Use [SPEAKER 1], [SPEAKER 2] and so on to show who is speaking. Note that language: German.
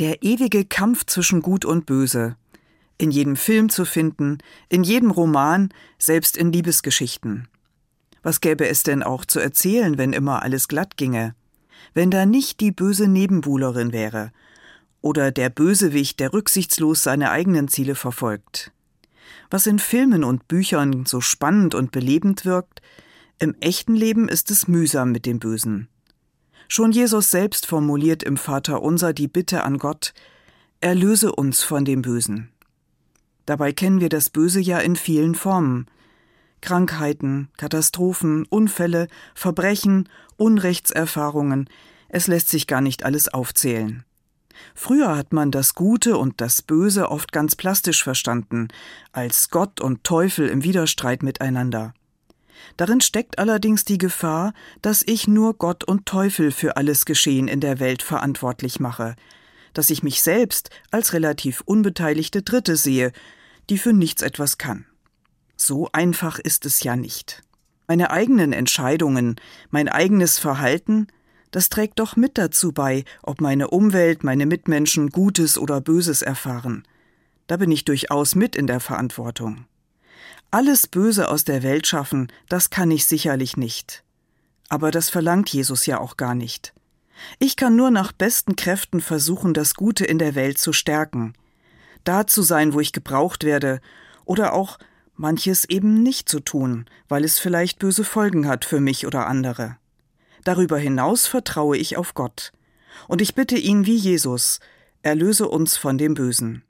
[SPEAKER 1] Der ewige Kampf zwischen Gut und Böse. In jedem Film zu finden, in jedem Roman, selbst in Liebesgeschichten. Was gäbe es denn auch zu erzählen, wenn immer alles glatt ginge? Wenn da nicht die böse Nebenbuhlerin wäre oder der Bösewicht, der rücksichtslos seine eigenen Ziele verfolgt. Was in Filmen und Büchern so spannend und belebend wirkt, im echten Leben ist es mühsam mit dem Bösen. Schon Jesus selbst formuliert im Vater unser die Bitte an Gott, erlöse uns von dem Bösen. Dabei kennen wir das Böse ja in vielen Formen. Krankheiten, Katastrophen, Unfälle, Verbrechen, Unrechtserfahrungen, es lässt sich gar nicht alles aufzählen. Früher hat man das Gute und das Böse oft ganz plastisch verstanden, als Gott und Teufel im Widerstreit miteinander. Darin steckt allerdings die Gefahr, dass ich nur Gott und Teufel für alles Geschehen in der Welt verantwortlich mache, dass ich mich selbst als relativ unbeteiligte Dritte sehe, die für nichts etwas kann. So einfach ist es ja nicht. Meine eigenen Entscheidungen, mein eigenes Verhalten, das trägt doch mit dazu bei, ob meine Umwelt, meine Mitmenschen Gutes oder Böses erfahren. Da bin ich durchaus mit in der Verantwortung. Alles Böse aus der Welt schaffen, das kann ich sicherlich nicht. Aber das verlangt Jesus ja auch gar nicht. Ich kann nur nach besten Kräften versuchen, das Gute in der Welt zu stärken, da zu sein, wo ich gebraucht werde, oder auch manches eben nicht zu tun, weil es vielleicht böse Folgen hat für mich oder andere. Darüber hinaus vertraue ich auf Gott. Und ich bitte ihn wie Jesus, erlöse uns von dem Bösen.